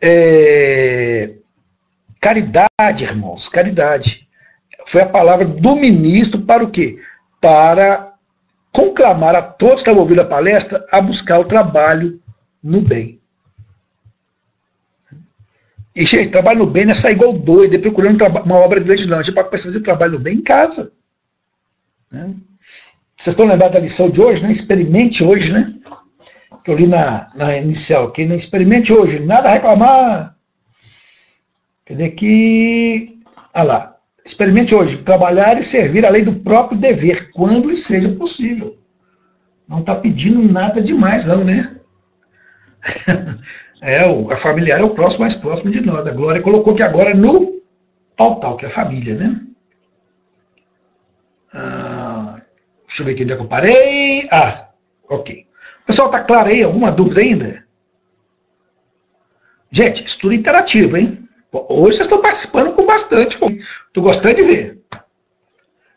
É, Caridade, irmãos, caridade. Foi a palavra do ministro para o quê? Para conclamar a todos que estavam ouvindo a palestra a buscar o trabalho no bem. E, gente, trabalho no bem não é sair igual doido, procurando uma obra grande, não. A gente pode fazer o trabalho no bem em casa. Né? Vocês estão lembrados da lição de hoje, né? Experimente hoje, né? Que eu li na, na inicial aqui, né? Experimente hoje, nada a reclamar, dizer que, olha lá, experimente hoje, trabalhar e servir além do próprio dever, quando lhe seja possível. Não está pedindo nada demais, não, né? é, o, a familiar é o próximo mais próximo de nós. A Glória colocou que agora no pautal, que é a família, né? Ah, deixa eu ver aqui onde é que eu parei. Ah, ok. Pessoal, tá claro aí? Alguma dúvida ainda? Gente, estudo interativo, hein? Hoje vocês estão participando com bastante. Estou gostando de ver.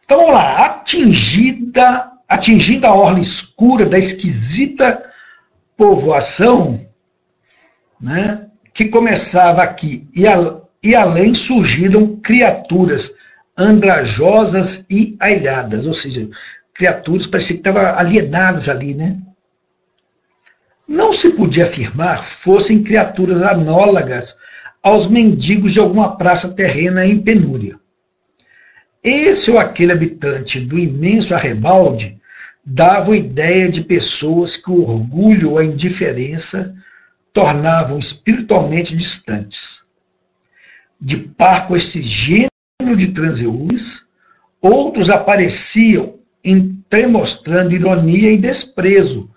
Então vamos lá. Atingida, atingindo a orla escura da esquisita povoação, né, que começava aqui e, a, e além surgiram criaturas andrajosas e ailhadas, ou seja, criaturas parecia que estavam alienadas ali, né? Não se podia afirmar fossem criaturas análogas aos mendigos de alguma praça terrena em penúria. Esse ou aquele habitante do imenso arrebalde dava ideia de pessoas que o orgulho ou a indiferença tornavam espiritualmente distantes. De par com esse gênero de transeúntes, outros apareciam entremostrando ironia e desprezo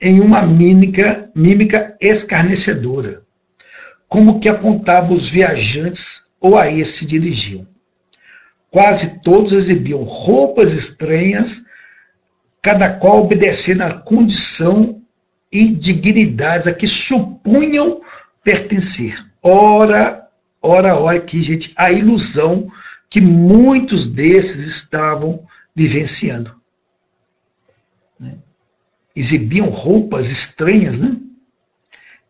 em uma mímica, mímica escarnecedora, como que apontava os viajantes ou a esse se dirigiam. Quase todos exibiam roupas estranhas, cada qual obedecendo à condição e dignidades a que supunham pertencer. Ora, ora, ora aqui, gente, a ilusão que muitos desses estavam vivenciando. Né? Exibiam roupas estranhas, né?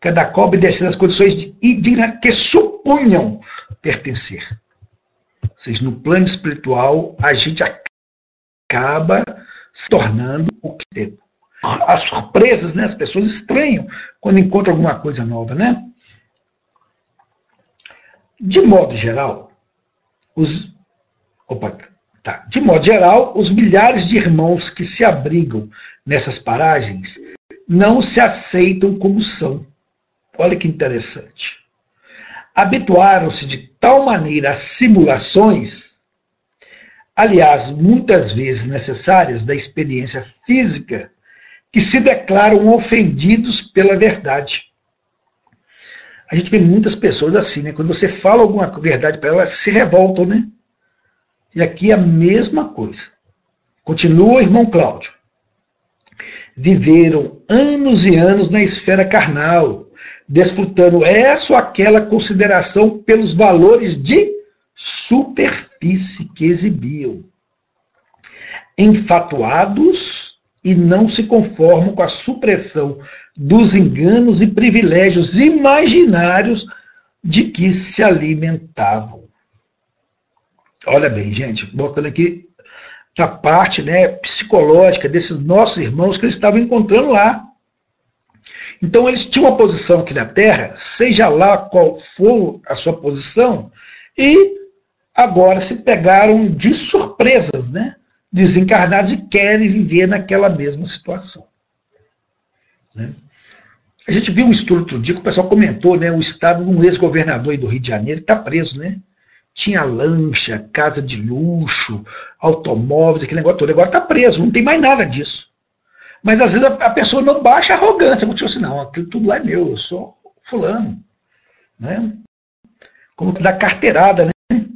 Cada qual obedecendo às condições de indignação que supunham pertencer. Ou seja, no plano espiritual, a gente acaba se tornando o que tem. As surpresas, né? As pessoas estranham quando encontram alguma coisa nova, né? De modo geral, os. Opa, tá. De modo geral, os milhares de irmãos que se abrigam nessas paragens não se aceitam como são. Olha que interessante. Habituaram-se de tal maneira às simulações, aliás, muitas vezes necessárias da experiência física, que se declaram ofendidos pela verdade a gente vê muitas pessoas assim, né? Quando você fala alguma verdade para elas, se revoltam, né? E aqui é a mesma coisa. Continua, irmão Cláudio. Viveram anos e anos na esfera carnal, desfrutando essa ou aquela consideração pelos valores de superfície que exibiam. Enfatuados e não se conformam com a supressão dos enganos e privilégios imaginários de que se alimentavam. Olha bem, gente, botando aqui a parte né, psicológica desses nossos irmãos que eles estavam encontrando lá. Então eles tinham uma posição aqui na Terra, seja lá qual for a sua posição, e agora se pegaram de surpresas, né? Desencarnados e querem viver naquela mesma situação. Né? A gente viu um estudo outro dia que o pessoal comentou, né? O estado de um ex-governador do Rio de Janeiro está preso, né? Tinha lancha, casa de luxo, automóveis, aquele negócio todo. Agora está preso, não tem mais nada disso. Mas às vezes a pessoa não baixa a arrogância, como assim, não, aquilo tudo lá é meu, eu sou fulano. Né? Como da carteirada, né?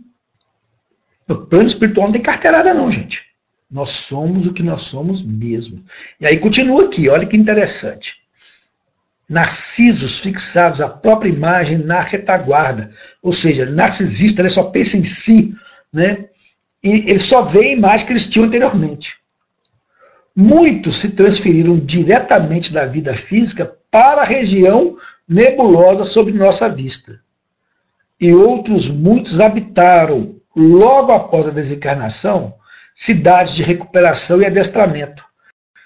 No plano espiritual não tem carteirada, não, gente. Nós somos o que nós somos mesmo. E aí continua aqui, olha que interessante. Narcisos fixados à própria imagem na retaguarda. Ou seja, narcisista ele só pensa em si, né? E ele só vê a imagem que eles tinham anteriormente. Muitos se transferiram diretamente da vida física para a região nebulosa sob nossa vista. E outros muitos habitaram, logo após a desencarnação, cidades de recuperação e adestramento,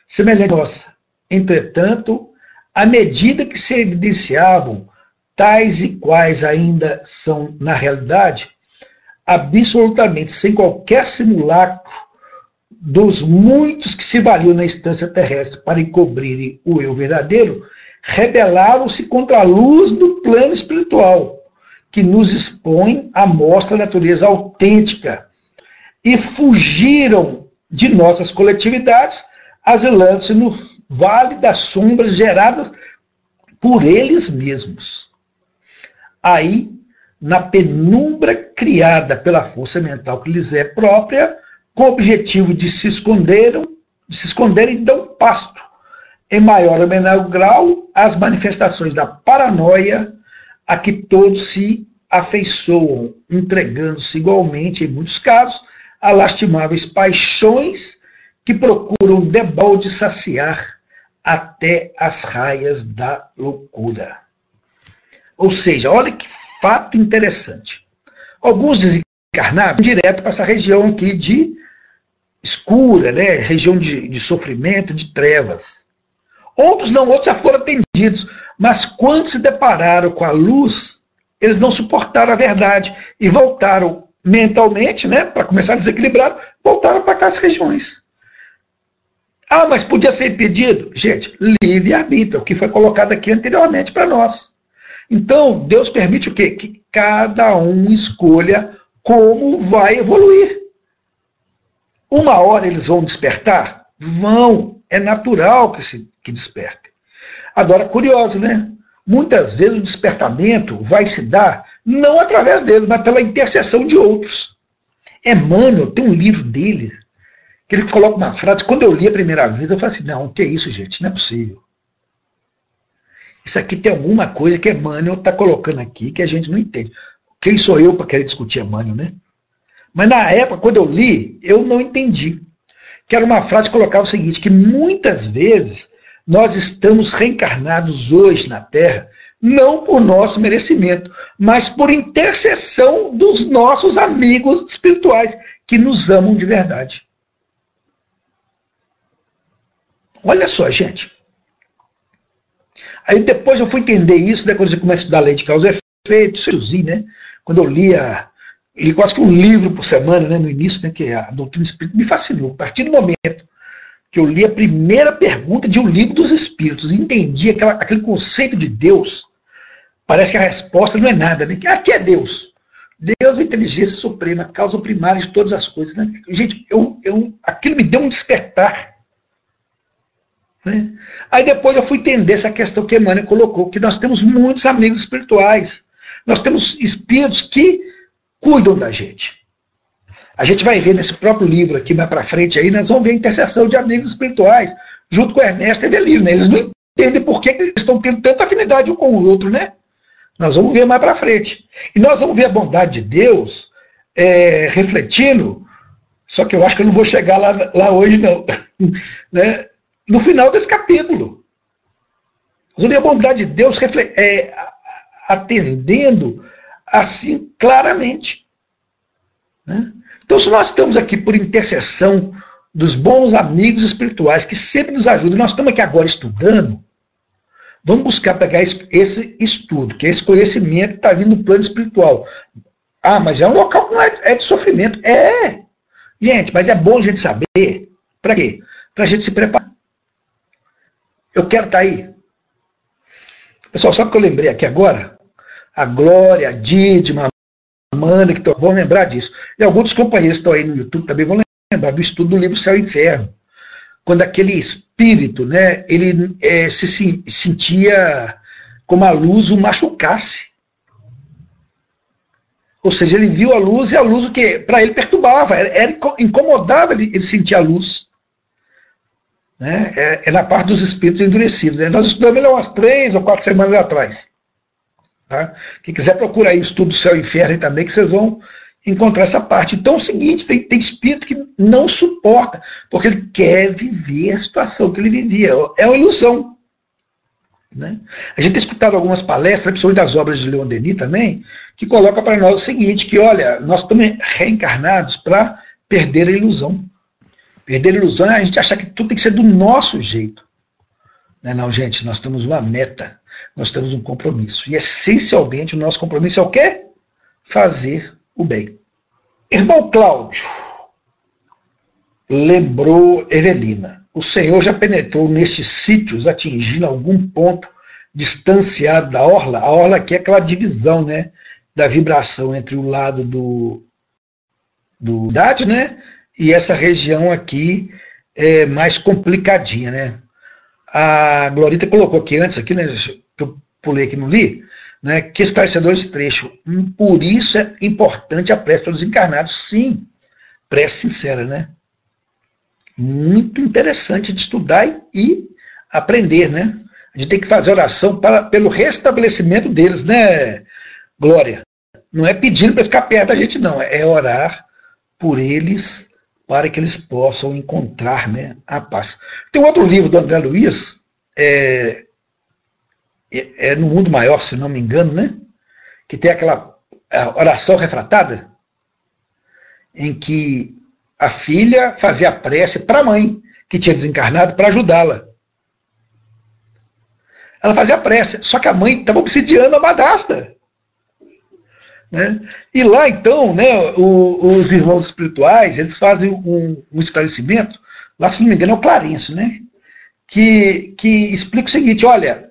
semelhante à nossa. Entretanto, à medida que se evidenciavam tais e quais ainda são, na realidade, absolutamente sem qualquer simulacro dos muitos que se valiam na instância terrestre para encobrirem o eu verdadeiro, rebelaram-se contra a luz do plano espiritual, que nos expõe a mostra natureza autêntica e fugiram de nossas coletividades, asilando-se no vale das sombras geradas por eles mesmos. Aí, na penumbra criada pela força mental que lhes é própria, com o objetivo de se esconderam, de se esconderem, dão pasto, em maior ou menor grau, às manifestações da paranoia a que todos se afeiçoam, entregando-se igualmente, em muitos casos, a lastimáveis paixões que procuram debalde saciar até as raias da loucura. Ou seja, olha que fato interessante. Alguns desencarnaram direto para essa região aqui de escura, né? região de, de sofrimento, de trevas. Outros não, outros já foram atendidos. Mas quando se depararam com a luz, eles não suportaram a verdade e voltaram mentalmente, né, para começar desequilibrado, voltaram para aquelas regiões. Ah, mas podia ser impedido? Gente, livre-arbítrio, o que foi colocado aqui anteriormente para nós. Então, Deus permite o quê? Que cada um escolha como vai evoluir. Uma hora eles vão despertar? Vão. É natural que se que desperte. Agora, curioso, né? Muitas vezes o despertamento vai se dar não através deles, mas pela intercessão de outros. Emmanuel tem um livro dele que ele coloca uma frase. Quando eu li a primeira vez, eu falei assim: não, que é isso, gente? Não é possível. Isso aqui tem alguma coisa que Emmanuel está colocando aqui que a gente não entende. Quem sou eu para querer discutir Emmanuel, né? Mas na época, quando eu li, eu não entendi. Que era uma frase que colocava o seguinte: que muitas vezes nós estamos reencarnados hoje na Terra, não por nosso merecimento, mas por intercessão dos nossos amigos espirituais, que nos amam de verdade. Olha só, gente. Aí depois eu fui entender isso, né, quando começa a estudar lei de causa e efeito, né? Quando eu lia, li quase que um livro por semana, né, no início, né, que a doutrina espírita me fascinou. A partir do momento que eu li a primeira pergunta de um livro dos Espíritos entendi aquela, aquele conceito de Deus, parece que a resposta não é nada, né? Aqui é Deus. Deus é a inteligência suprema, causa primária de todas as coisas. Né? Gente, eu, eu, aquilo me deu um despertar. Né? Aí depois eu fui entender essa questão que Emmanuel colocou, que nós temos muitos amigos espirituais. Nós temos espíritos que cuidam da gente. A gente vai ver nesse próprio livro aqui mais para frente aí, nós vamos ver a intercessão de amigos espirituais, junto com Ernesto e Evelino. Né? Eles não entendem por que eles estão tendo tanta afinidade um com o outro, né? Nós vamos ver mais para frente. E nós vamos ver a bondade de Deus é, refletindo, só que eu acho que eu não vou chegar lá, lá hoje, não. né? No final desse capítulo. Nós vamos ver a bondade de Deus é, atendendo assim claramente. Né? Então, se nós estamos aqui por intercessão dos bons amigos espirituais que sempre nos ajudam, nós estamos aqui agora estudando, vamos buscar pegar esse estudo, que é esse conhecimento que está vindo do plano espiritual. Ah, mas é um local que não é, é de sofrimento. É! Gente, mas é bom a gente saber. Para quê? Para a gente se preparar. Eu quero estar tá aí. Pessoal, sabe o que eu lembrei aqui agora? A Glória, a Didma, Amanda, que vão lembrar disso. E alguns dos companheiros que estão aí no YouTube também vão lembrar do estudo do livro Céu e Inferno. Quando aquele espírito, né, ele é, se, se sentia como a luz o machucasse. Ou seja, ele viu a luz e a luz o que para ele perturbava, era, era incomodava ele, ele sentir a luz. Né? É, é, na parte dos espíritos endurecidos. Né? Nós estudamos ele umas três ou quatro semanas atrás. Tá? Quem quiser procurar aí estudo do céu e inferno também, que vocês vão encontrar essa parte. Então é o seguinte, tem, tem espírito que não suporta, porque ele quer viver a situação que ele vivia. É uma ilusão. Né? A gente tem escutado algumas palestras, principalmente das obras de Leon Denis também, que coloca para nós o seguinte, que olha, nós estamos reencarnados para perder a ilusão. Perder a ilusão é a gente achar que tudo tem que ser do nosso jeito. Não, é não gente, nós temos uma meta nós temos um compromisso. E essencialmente o nosso compromisso é o quê? Fazer o bem. Irmão Cláudio, lembrou Evelina. O Senhor já penetrou nestes sítios, atingindo algum ponto distanciado da orla. A orla aqui é aquela divisão, né? Da vibração entre o lado do, do idade, né? E essa região aqui é mais complicadinha, né? A Glorita colocou aqui antes, aqui, né? Que eu pulei aqui no li, né, que esclarecedor esse trecho. Hum, por isso é importante a prece pelos encarnados, sim. Prece sincera, né? Muito interessante de estudar e, aprender, né? A gente tem que fazer oração para, pelo restabelecimento deles, né, Glória? Não é pedindo para ficar perto da gente, não. É orar por eles para que eles possam encontrar né, a paz. Tem outro livro do André Luiz, é, é, é no mundo maior, se não me engano, né? Que tem aquela oração refratada, em que a filha fazia prece para a mãe, que tinha desencarnado, para ajudá-la. Ela fazia prece, só que a mãe estava obsidiando a madrasta. Né? E lá, então, né, o, os irmãos espirituais, eles fazem um, um, esclarecimento, lá, se não me engano, é o Clarencio, né? Que, que explica o seguinte, olha,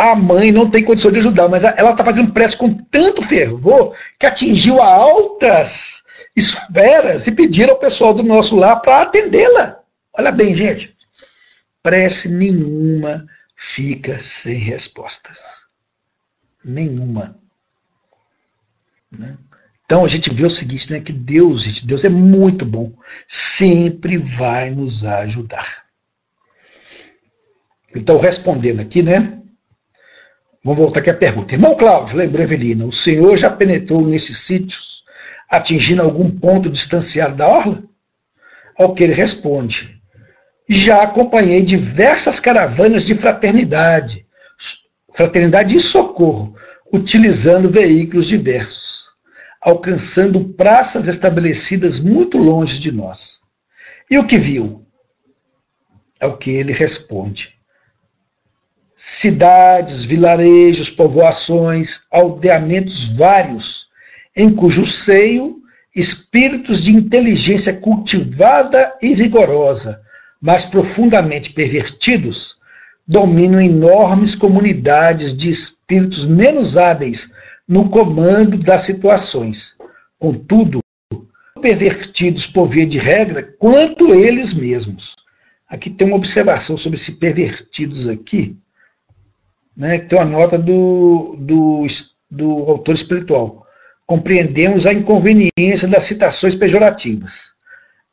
a mãe não tem condição de ajudar, mas ela está fazendo prece com tanto fervor que atingiu a altas esferas e pediram ao pessoal do nosso lar para atendê-la. Olha bem, gente. prece nenhuma fica sem respostas. Nenhuma. Né? Então a gente vê o seguinte, né, que Deus, gente, Deus é muito bom, sempre vai nos ajudar. Então, respondendo aqui, né? Vamos voltar aqui à pergunta. Irmão Cláudio, lembrou Evelina, o senhor já penetrou nesses sítios, atingindo algum ponto distanciado da orla? Ao que ele responde, já acompanhei diversas caravanas de fraternidade, fraternidade e socorro, utilizando veículos diversos, alcançando praças estabelecidas muito longe de nós. E o que viu? É o que ele responde. Cidades, vilarejos, povoações, aldeamentos vários, em cujo seio espíritos de inteligência cultivada e vigorosa mas profundamente pervertidos, dominam enormes comunidades de espíritos menos hábeis no comando das situações. Contudo, pervertidos por via de regra, quanto eles mesmos. Aqui tem uma observação sobre esses pervertidos aqui, né, que tem uma nota do, do, do autor espiritual. Compreendemos a inconveniência das citações pejorativas.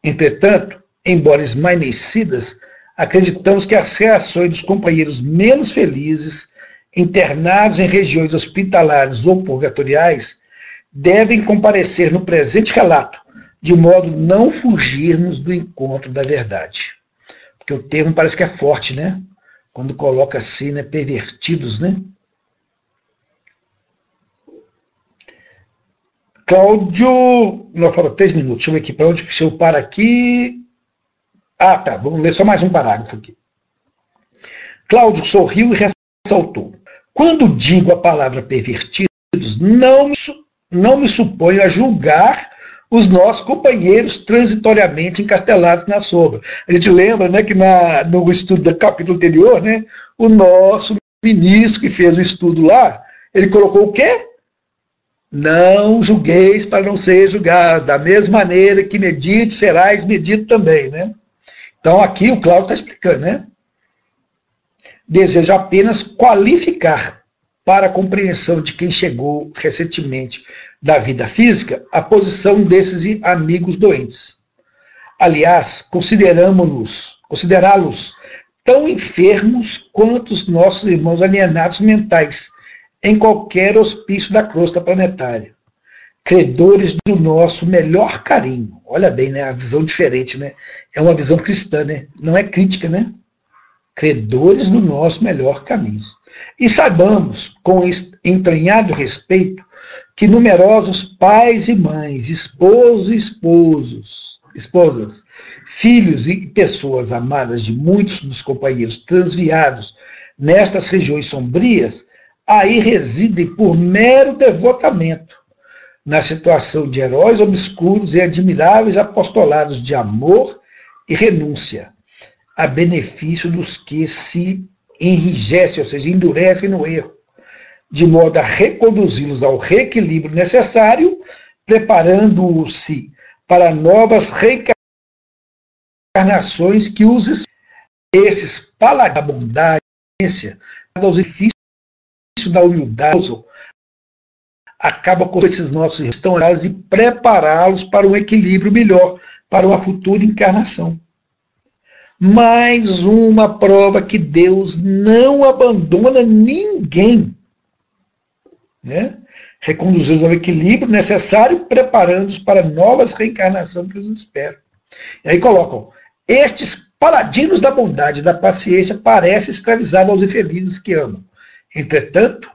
Entretanto, embora esmaecidas, acreditamos que as reações dos companheiros menos felizes, internados em regiões hospitalares ou purgatoriais, devem comparecer no presente relato, de modo não fugirmos do encontro da verdade. Porque o termo parece que é forte, né? Quando coloca assim, né? Pervertidos, né? Cláudio, não falta três minutos. Deixa eu ver aqui para onde que eu paro aqui. Ah, tá. Vamos ler só mais um parágrafo aqui. Cláudio sorriu e ressaltou: Quando digo a palavra pervertidos, não me, não me suponho a julgar os nossos companheiros transitoriamente encastelados na sombra. A gente lembra né, que na, no estudo do capítulo anterior, né, o nosso ministro que fez o estudo lá, ele colocou o quê? Não julgueis para não ser julgado. Da mesma maneira que medite, serás medido também. Né? Então aqui o Cláudio está explicando, né? Desejo apenas qualificar para a compreensão de quem chegou recentemente da vida física a posição desses amigos doentes. Aliás, consideramos-los, considerá-los tão enfermos quanto os nossos irmãos alienados mentais em qualquer hospício da crosta planetária credores do nosso melhor carinho. Olha bem, né? A visão diferente, né? É uma visão cristã, né? Não é crítica, né? Credores do nosso melhor caminho. E saibamos, com entranhado respeito, que numerosos pais e mães, esposos e esposos, esposas, filhos e pessoas amadas de muitos dos companheiros transviados nestas regiões sombrias, aí residem por mero devotamento na situação de heróis obscuros e admiráveis apostolados de amor e renúncia, a benefício dos que se enrijecem, ou seja, endurecem no erro, de modo a reconduzi-los ao reequilíbrio necessário, preparando-se para novas reencarnações que os esses paladins da bondade, aos edifícios da humildade, acaba com esses nossos restaurantes e prepará-los para um equilíbrio melhor, para uma futura encarnação. Mais uma prova que Deus não abandona ninguém. Né? Reconduzi-los ao equilíbrio necessário, preparando-os para novas reencarnações que os esperam. E aí colocam: estes paladinos da bondade e da paciência parecem escravizados aos infelizes que amam. Entretanto,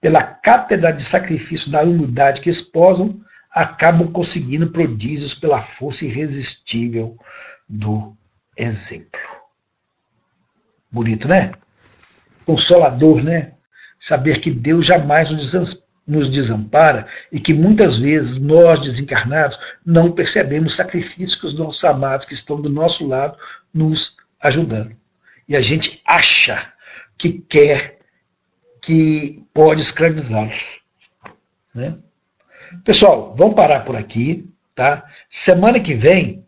pela cátedra de sacrifício da humildade que esposam, acabam conseguindo prodígios pela força irresistível do exemplo. Bonito, né? Consolador, né? Saber que Deus jamais nos desampara e que muitas vezes nós, desencarnados, não percebemos o sacrifício que os nossos amados que estão do nosso lado nos ajudando. E a gente acha que quer que pode escravizá-los. Né? Pessoal, vamos parar por aqui. Tá? Semana que vem,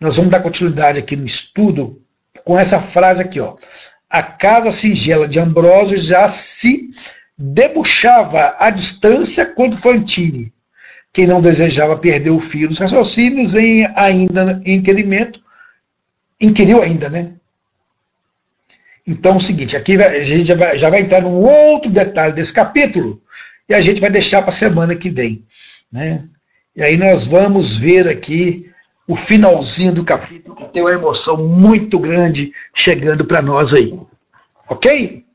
nós vamos dar continuidade aqui no estudo com essa frase aqui, ó. A casa singela de Ambrósio já se debuxava à distância quando Fantine, quem não desejava perder o fio dos raciocínios em ainda inquirimento, inquiriu ainda, né? Então é o seguinte, aqui a gente já vai, já vai entrar num outro detalhe desse capítulo e a gente vai deixar para a semana que vem. Né? E aí nós vamos ver aqui o finalzinho do capítulo, que tem uma emoção muito grande chegando para nós aí. Ok?